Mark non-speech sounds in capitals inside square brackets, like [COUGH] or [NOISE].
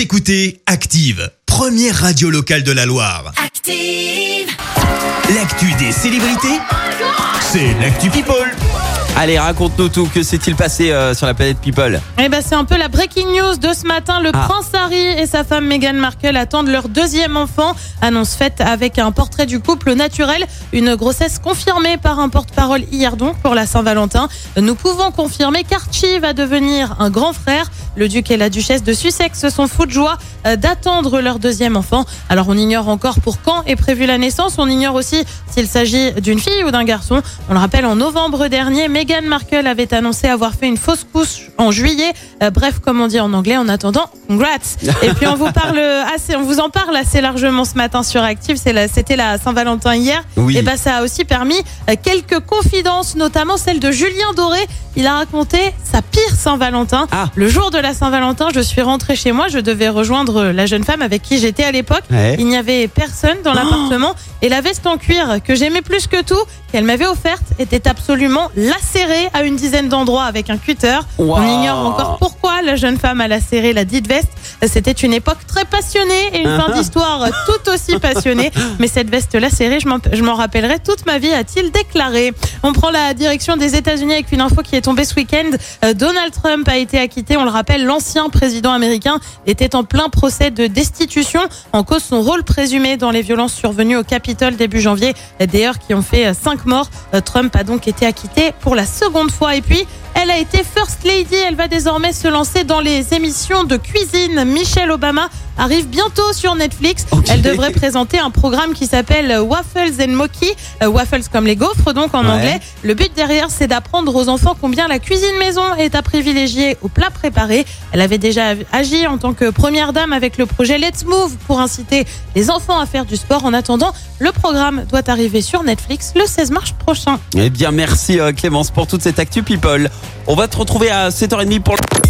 Vous écoutez Active, première radio locale de la Loire. Active. L'actu des célébrités, c'est l'actu People. Allez, raconte-nous tout. Que s'est-il passé euh, sur la planète People? Eh ben, c'est un peu la breaking news de ce matin. Le Ah. prince Harry et sa femme Meghan Markle attendent leur deuxième enfant. Annonce faite avec un portrait du couple naturel. Une grossesse confirmée par un porte-parole hier donc pour la Saint-Valentin. Nous pouvons confirmer qu'Archie va devenir un grand frère. Le duc et la duchesse de Sussex se sont fous de joie euh, d'attendre leur deuxième enfant. Alors on ignore encore pour quand est prévue la naissance. On ignore aussi s'il s'agit d'une fille ou d'un garçon. On le rappelle, en novembre dernier, Meghan Markle avait annoncé avoir fait une fausse couche en juillet. Euh, bref, comme on dit en anglais, en attendant, congrats. [LAUGHS] Et puis on vous parle assez, on vous en parle assez largement ce matin sur Active. La- C'était la Saint-Valentin hier. Oui. Et ben ça a aussi permis euh, quelques confidences, notamment celle de Julien Doré. Il a raconté sa pire Saint-Valentin. Ah. Le jour de la Saint-Valentin, je suis rentrée chez moi. Je devais rejoindre la jeune femme avec qui j'étais à l'époque. Ouais. Il n'y avait personne dans l'appartement et la veste en cuir que j'aimais plus que tout, qu'elle m'avait offerte, était absolument lacérée à une dizaine d'endroits avec un cutter. Wow. On ignore encore pourquoi la jeune femme a lacéré la dite veste. C'était une époque très passionnée et une fin [LAUGHS] d'histoire tout aussi passionnée. Mais cette veste lacérée, je m'en- rappellerai toute ma vie, a-t-il déclaré. On prend la direction des États-Unis avec une info qui est tombée ce week-end. Euh, Donald Trump a été acquitté. On le rappelle, l'ancien président américain était en plein procès de destitution en cause son rôle présumé dans les violences survenues au Capitole début janvier. D'ailleurs, qui ont fait euh, cinq morts. Euh, Trump a donc été acquitté pour la seconde fois. Et puis, elle a été First Lady. Elle va désormais se lancer dans les émissions de cuisine. Michelle Obama arrive bientôt sur Netflix. Elle devrait présenter un programme qui s'appelle Waffles and Moki. Euh, waffles comme les gaufres, donc en Ouais. anglais. Le but derrière, c'est d'apprendre aux enfants combien la cuisine maison est à privilégier aux plats préparés. Elle avait déjà agi en tant que première dame avec le projet Let's Move pour inciter les enfants à faire du sport. En attendant, le programme doit arriver sur Netflix le 16 mars prochain. Eh bien, merci euh, Clémence pour toute cette actu People. On va te retrouver à 7h30 pour le...